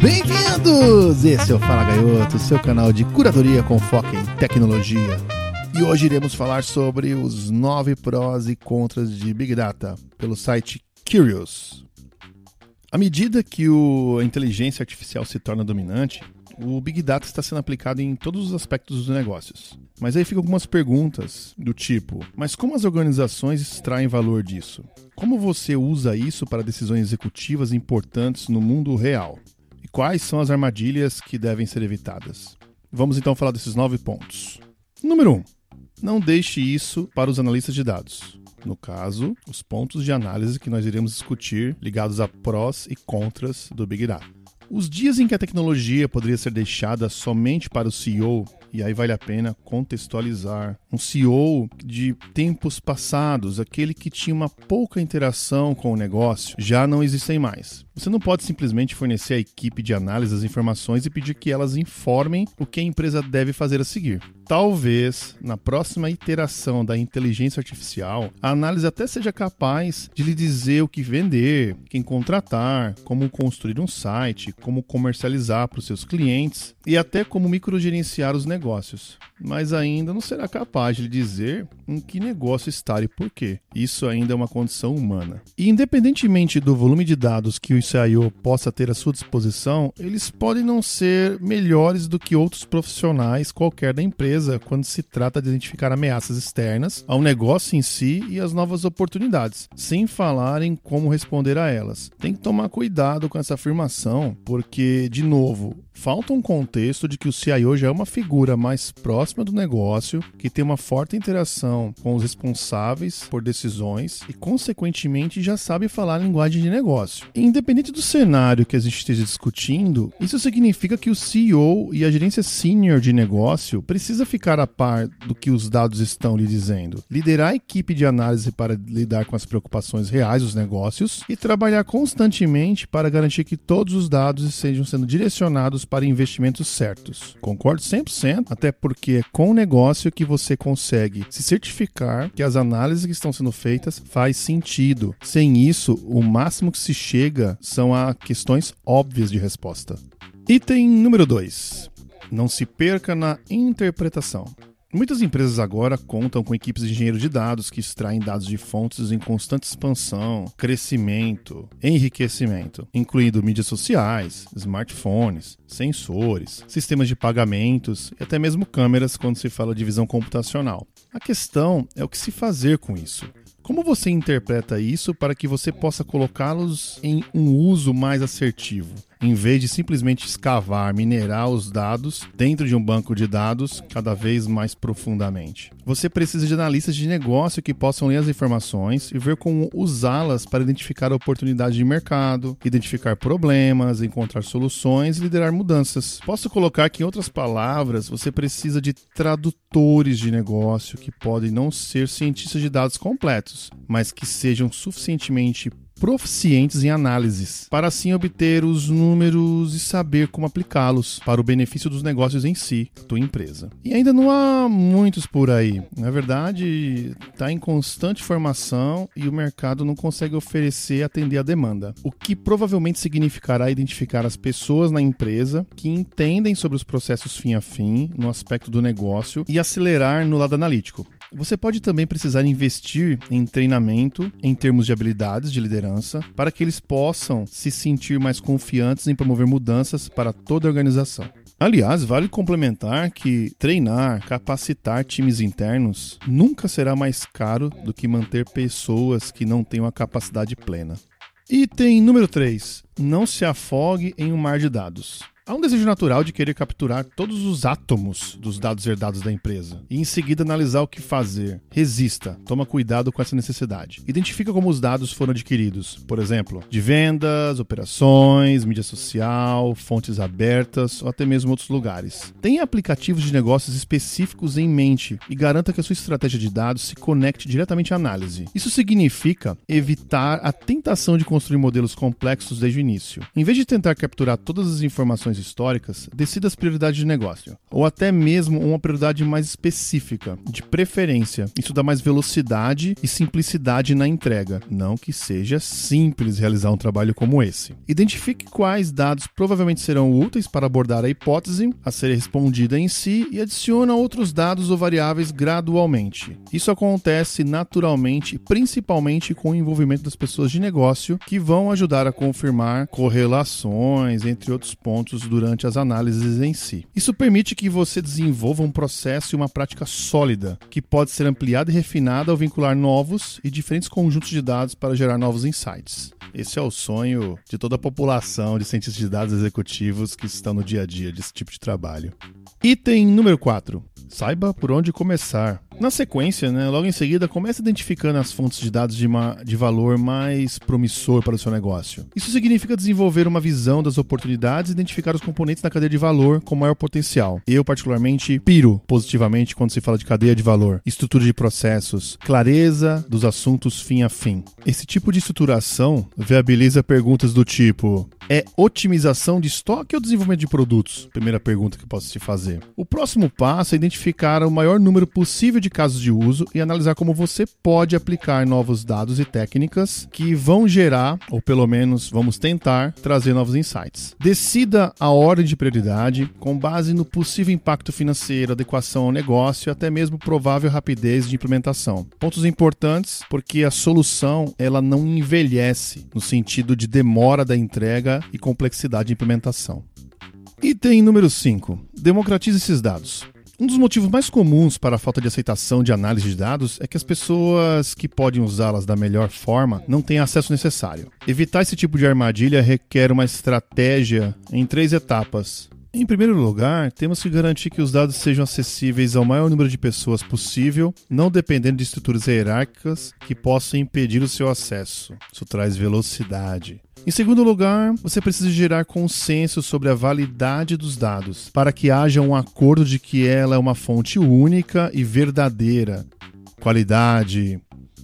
Bem-vindos! Esse é o Fala Gaioto, seu canal de curadoria com foco em tecnologia. E hoje iremos falar sobre os nove prós e contras de Big Data, pelo site Curious. À medida que o, a inteligência artificial se torna dominante, o Big Data está sendo aplicado em todos os aspectos dos negócios. Mas aí ficam algumas perguntas do tipo: mas como as organizações extraem valor disso? Como você usa isso para decisões executivas importantes no mundo real? E quais são as armadilhas que devem ser evitadas? Vamos então falar desses nove pontos. Número 1. Um, não deixe isso para os analistas de dados. No caso, os pontos de análise que nós iremos discutir ligados a prós e contras do Big Data. Os dias em que a tecnologia poderia ser deixada somente para o CEO, e aí vale a pena contextualizar, um CEO de tempos passados, aquele que tinha uma pouca interação com o negócio, já não existem mais. Você não pode simplesmente fornecer à equipe de análise as informações e pedir que elas informem o que a empresa deve fazer a seguir. Talvez, na próxima iteração da inteligência artificial, a análise até seja capaz de lhe dizer o que vender, quem contratar, como construir um site, como comercializar para os seus clientes e até como microgerenciar os negócios. Mas ainda não será capaz de lhe dizer em que negócio estar e por quê. Isso ainda é uma condição humana. E independentemente do volume de dados que o CIO possa ter à sua disposição, eles podem não ser melhores do que outros profissionais qualquer da empresa quando se trata de identificar ameaças externas ao negócio em si e as novas oportunidades, sem falar em como responder a elas. Tem que tomar cuidado com essa afirmação, porque, de novo, falta um contexto de que o CIO já é uma figura mais próxima do negócio, que tem uma forte interação com os responsáveis por decisões e, consequentemente, já sabe falar linguagem de negócio. Independente do cenário que a gente esteja discutindo, isso significa que o CEO e a gerência senior de negócio precisa ficar a par do que os dados estão lhe dizendo, liderar a equipe de análise para lidar com as preocupações reais dos negócios e trabalhar constantemente para garantir que todos os dados estejam sendo direcionados para investimentos certos. Concordo 100%, até porque é com o negócio que você consegue se certificar que as análises que estão sendo feitas faz sentido. Sem isso, o máximo que se chega são a questões óbvias de resposta. Item número 2. Não se perca na interpretação. Muitas empresas agora contam com equipes de engenheiros de dados que extraem dados de fontes em constante expansão, crescimento, enriquecimento, incluindo mídias sociais, smartphones, sensores, sistemas de pagamentos e até mesmo câmeras quando se fala de visão computacional. A questão é o que se fazer com isso. Como você interpreta isso para que você possa colocá-los em um uso mais assertivo? Em vez de simplesmente escavar, minerar os dados dentro de um banco de dados cada vez mais profundamente. Você precisa de analistas de negócio que possam ler as informações e ver como usá-las para identificar oportunidades de mercado, identificar problemas, encontrar soluções e liderar mudanças. Posso colocar que, em outras palavras, você precisa de tradutores de negócio que podem não ser cientistas de dados completos, mas que sejam suficientemente proficientes em análises, para assim obter os números e saber como aplicá-los para o benefício dos negócios em si, tua empresa. E ainda não há muitos por aí. Na verdade, está em constante formação e o mercado não consegue oferecer e atender a demanda. O que provavelmente significará identificar as pessoas na empresa que entendem sobre os processos fim a fim no aspecto do negócio e acelerar no lado analítico. Você pode também precisar investir em treinamento em termos de habilidades de liderança para que eles possam se sentir mais confiantes em promover mudanças para toda a organização. Aliás, vale complementar que treinar, capacitar times internos nunca será mais caro do que manter pessoas que não tenham a capacidade plena. Item número 3. Não se afogue em um mar de dados. Há um desejo natural de querer capturar todos os átomos dos dados herdados da empresa e em seguida analisar o que fazer. Resista, toma cuidado com essa necessidade. Identifica como os dados foram adquiridos, por exemplo, de vendas, operações, mídia social, fontes abertas ou até mesmo outros lugares. Tenha aplicativos de negócios específicos em mente e garanta que a sua estratégia de dados se conecte diretamente à análise. Isso significa evitar a tentação de construir modelos complexos desde o início. Em vez de tentar capturar todas as informações históricas, decida as prioridades de negócio, ou até mesmo uma prioridade mais específica, de preferência. Isso dá mais velocidade e simplicidade na entrega, não que seja simples realizar um trabalho como esse. Identifique quais dados provavelmente serão úteis para abordar a hipótese a ser respondida em si e adiciona outros dados ou variáveis gradualmente. Isso acontece naturalmente, principalmente com o envolvimento das pessoas de negócio que vão ajudar a confirmar correlações, entre outros pontos, durante as análises em si. Isso permite que você desenvolva um processo e uma prática sólida, que pode ser ampliada e refinada ao vincular novos e diferentes conjuntos de dados para gerar novos insights. Esse é o sonho de toda a população de cientistas de dados executivos que estão no dia a dia desse tipo de trabalho. Item número 4. Saiba por onde começar. Na sequência, né, logo em seguida, comece identificando as fontes de dados de, de valor mais promissor para o seu negócio. Isso significa desenvolver uma visão das oportunidades e identificar os componentes da cadeia de valor com maior potencial. Eu, particularmente, piro positivamente quando se fala de cadeia de valor, estrutura de processos, clareza dos assuntos fim a fim. Esse tipo de estruturação viabiliza perguntas do tipo: é otimização de estoque ou desenvolvimento de produtos? Primeira pergunta que posso te fazer. O próximo passo é identificar o maior número possível de casos de uso e analisar como você pode aplicar novos dados e técnicas que vão gerar, ou pelo menos vamos tentar, trazer novos insights. Decida a ordem de prioridade com base no possível impacto financeiro, adequação ao negócio e até mesmo provável rapidez de implementação. Pontos importantes porque a solução ela não envelhece no sentido de demora da entrega e complexidade de implementação. Item número 5. Democratize esses dados. Um dos motivos mais comuns para a falta de aceitação de análise de dados é que as pessoas que podem usá-las da melhor forma não têm acesso necessário. Evitar esse tipo de armadilha requer uma estratégia em três etapas. Em primeiro lugar, temos que garantir que os dados sejam acessíveis ao maior número de pessoas possível, não dependendo de estruturas hierárquicas que possam impedir o seu acesso. Isso traz velocidade. Em segundo lugar, você precisa gerar consenso sobre a validade dos dados, para que haja um acordo de que ela é uma fonte única e verdadeira. Qualidade,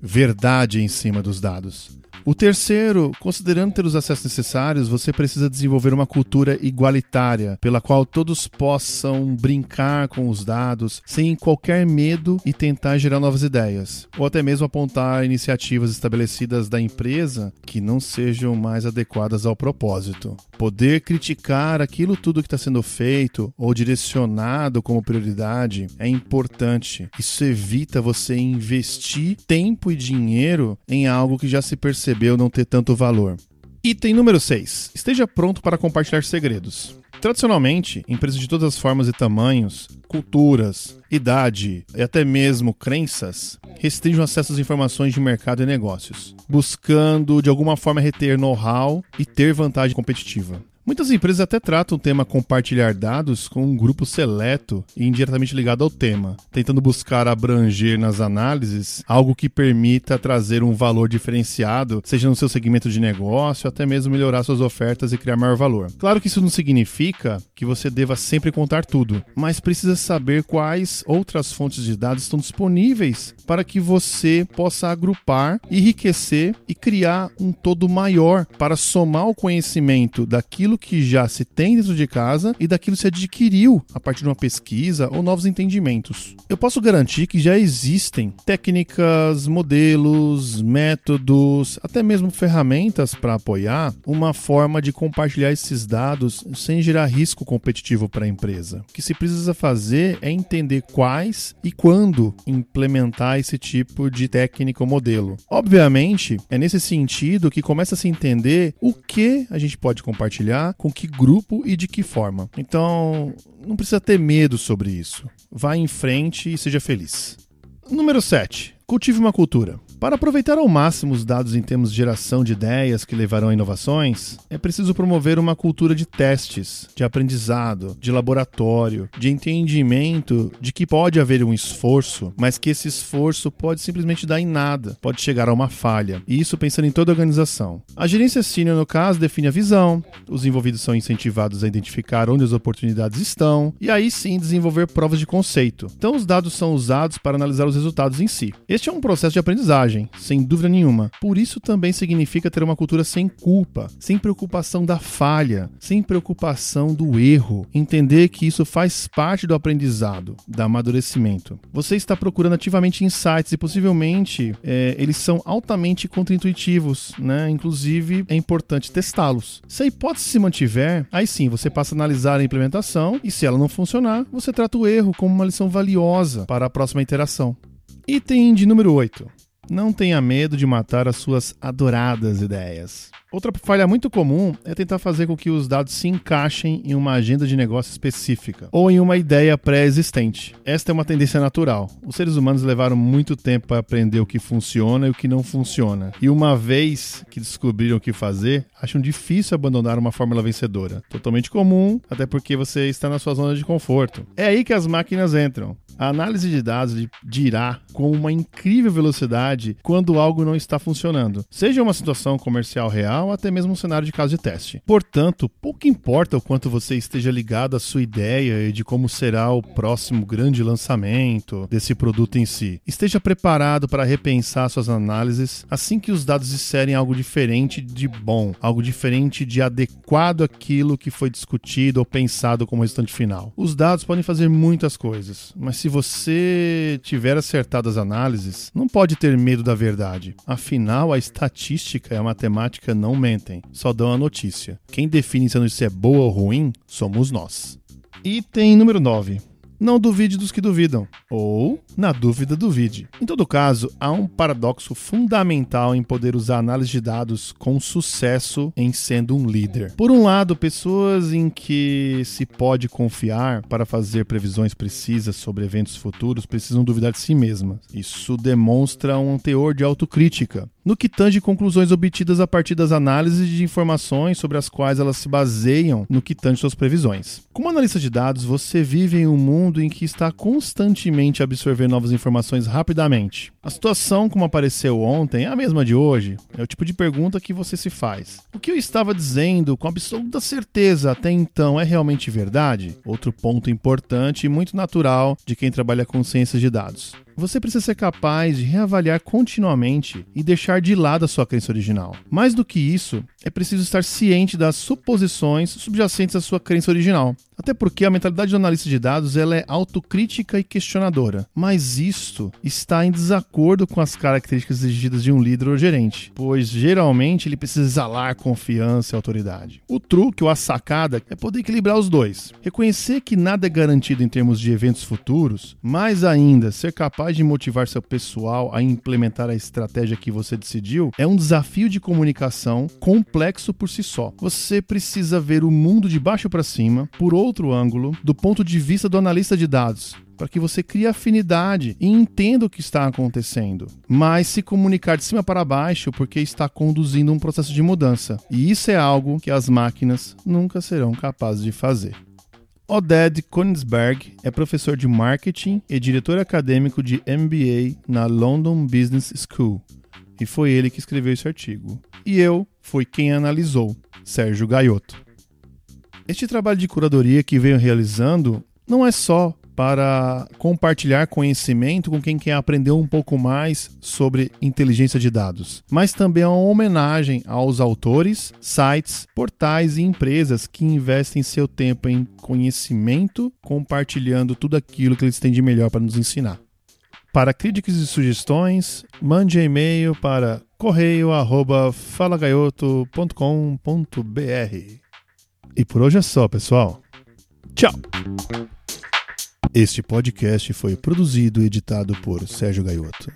verdade em cima dos dados. O terceiro, considerando ter os acessos necessários, você precisa desenvolver uma cultura igualitária, pela qual todos possam brincar com os dados sem qualquer medo e tentar gerar novas ideias, ou até mesmo apontar iniciativas estabelecidas da empresa que não sejam mais adequadas ao propósito. Poder criticar aquilo tudo que está sendo feito ou direcionado como prioridade é importante. Isso evita você investir tempo e dinheiro em algo que já se percebeu não ter tanto valor. Item número 6. Esteja pronto para compartilhar segredos. Tradicionalmente, empresas de todas as formas e tamanhos, culturas, idade e até mesmo crenças restringem o acesso às informações de mercado e negócios, buscando de alguma forma reter know-how e ter vantagem competitiva. Muitas empresas até tratam o tema compartilhar dados com um grupo seleto e indiretamente ligado ao tema, tentando buscar abranger nas análises algo que permita trazer um valor diferenciado, seja no seu segmento de negócio, até mesmo melhorar suas ofertas e criar maior valor. Claro que isso não significa que você deva sempre contar tudo, mas precisa saber quais outras fontes de dados estão disponíveis para que você possa agrupar, enriquecer e criar um todo maior para somar o conhecimento daquilo daquilo que já se tem dentro de casa e daquilo que se adquiriu a partir de uma pesquisa ou novos entendimentos. Eu posso garantir que já existem técnicas, modelos, métodos, até mesmo ferramentas para apoiar uma forma de compartilhar esses dados sem gerar risco competitivo para a empresa. O que se precisa fazer é entender quais e quando implementar esse tipo de técnica ou modelo. Obviamente, é nesse sentido que começa a se entender o que a gente pode compartilhar com que grupo e de que forma. Então, não precisa ter medo sobre isso. Vá em frente e seja feliz. Número 7. Cultive uma cultura. Para aproveitar ao máximo os dados em termos de geração de ideias que levarão a inovações, é preciso promover uma cultura de testes, de aprendizado, de laboratório, de entendimento de que pode haver um esforço, mas que esse esforço pode simplesmente dar em nada, pode chegar a uma falha. E isso pensando em toda a organização. A gerência senior, no caso, define a visão, os envolvidos são incentivados a identificar onde as oportunidades estão e aí sim desenvolver provas de conceito. Então os dados são usados para analisar os resultados em si. Este é um processo de aprendizagem sem dúvida nenhuma. Por isso também significa ter uma cultura sem culpa, sem preocupação da falha, sem preocupação do erro. Entender que isso faz parte do aprendizado, do amadurecimento. Você está procurando ativamente insights e possivelmente é, eles são altamente contraintuitivos, né? Inclusive é importante testá-los. Se a hipótese se mantiver, aí sim você passa a analisar a implementação e se ela não funcionar, você trata o erro como uma lição valiosa para a próxima interação. Item de número 8. Não tenha medo de matar as suas adoradas ideias. Outra falha muito comum é tentar fazer com que os dados se encaixem em uma agenda de negócio específica ou em uma ideia pré-existente. Esta é uma tendência natural. Os seres humanos levaram muito tempo para aprender o que funciona e o que não funciona. E uma vez que descobriram o que fazer, acham difícil abandonar uma fórmula vencedora. Totalmente comum, até porque você está na sua zona de conforto. É aí que as máquinas entram. A análise de dados dirá com uma incrível velocidade quando algo não está funcionando, seja uma situação comercial real até mesmo um cenário de caso de teste. Portanto, pouco importa o quanto você esteja ligado à sua ideia e de como será o próximo grande lançamento desse produto em si. Esteja preparado para repensar suas análises assim que os dados disserem algo diferente de bom, algo diferente de adequado àquilo que foi discutido ou pensado como resultante final. Os dados podem fazer muitas coisas, mas se você tiver acertado as análises, não pode ter medo da verdade. Afinal, a estatística e a matemática não mentem, só dão a notícia. Quem define se a notícia é boa ou ruim somos nós. Item número 9. Não duvide dos que duvidam. Ou, na dúvida, duvide. Em todo caso, há um paradoxo fundamental em poder usar análise de dados com sucesso em sendo um líder. Por um lado, pessoas em que se pode confiar para fazer previsões precisas sobre eventos futuros precisam duvidar de si mesmas. Isso demonstra um teor de autocrítica no que tange conclusões obtidas a partir das análises de informações sobre as quais elas se baseiam no que tange suas previsões. Como analista de dados, você vive em um mundo em que está constantemente absorvendo novas informações rapidamente. A situação como apareceu ontem é a mesma de hoje. É o tipo de pergunta que você se faz. O que eu estava dizendo com absoluta certeza até então é realmente verdade? Outro ponto importante e muito natural de quem trabalha com ciências de dados. Você precisa ser capaz de reavaliar continuamente e deixar de lado a sua crença original. Mais do que isso, é preciso estar ciente das suposições subjacentes à sua crença original. Até porque a mentalidade do analista de dados ela é autocrítica e questionadora. Mas isto está em desacordo com as características exigidas de um líder ou gerente, pois geralmente ele precisa exalar confiança e autoridade. O truque ou a sacada é poder equilibrar os dois. Reconhecer que nada é garantido em termos de eventos futuros, mas ainda ser capaz de motivar seu pessoal a implementar a estratégia que você decidiu é um desafio de comunicação complexo por si só. Você precisa ver o mundo de baixo para cima, por outro outro ângulo, do ponto de vista do analista de dados, para que você crie afinidade e entenda o que está acontecendo, mas se comunicar de cima para baixo porque está conduzindo um processo de mudança. E isso é algo que as máquinas nunca serão capazes de fazer. Oded Konigsberg é professor de marketing e diretor acadêmico de MBA na London Business School. E foi ele que escreveu esse artigo. E eu fui quem analisou, Sérgio Gaiotto. Este trabalho de curadoria que venho realizando não é só para compartilhar conhecimento com quem quer aprender um pouco mais sobre inteligência de dados, mas também é uma homenagem aos autores, sites, portais e empresas que investem seu tempo em conhecimento, compartilhando tudo aquilo que eles têm de melhor para nos ensinar. Para críticas e sugestões, mande e-mail para correio@falagaioto.com.br. E por hoje é só, pessoal. Tchau! Este podcast foi produzido e editado por Sérgio Gaiotto.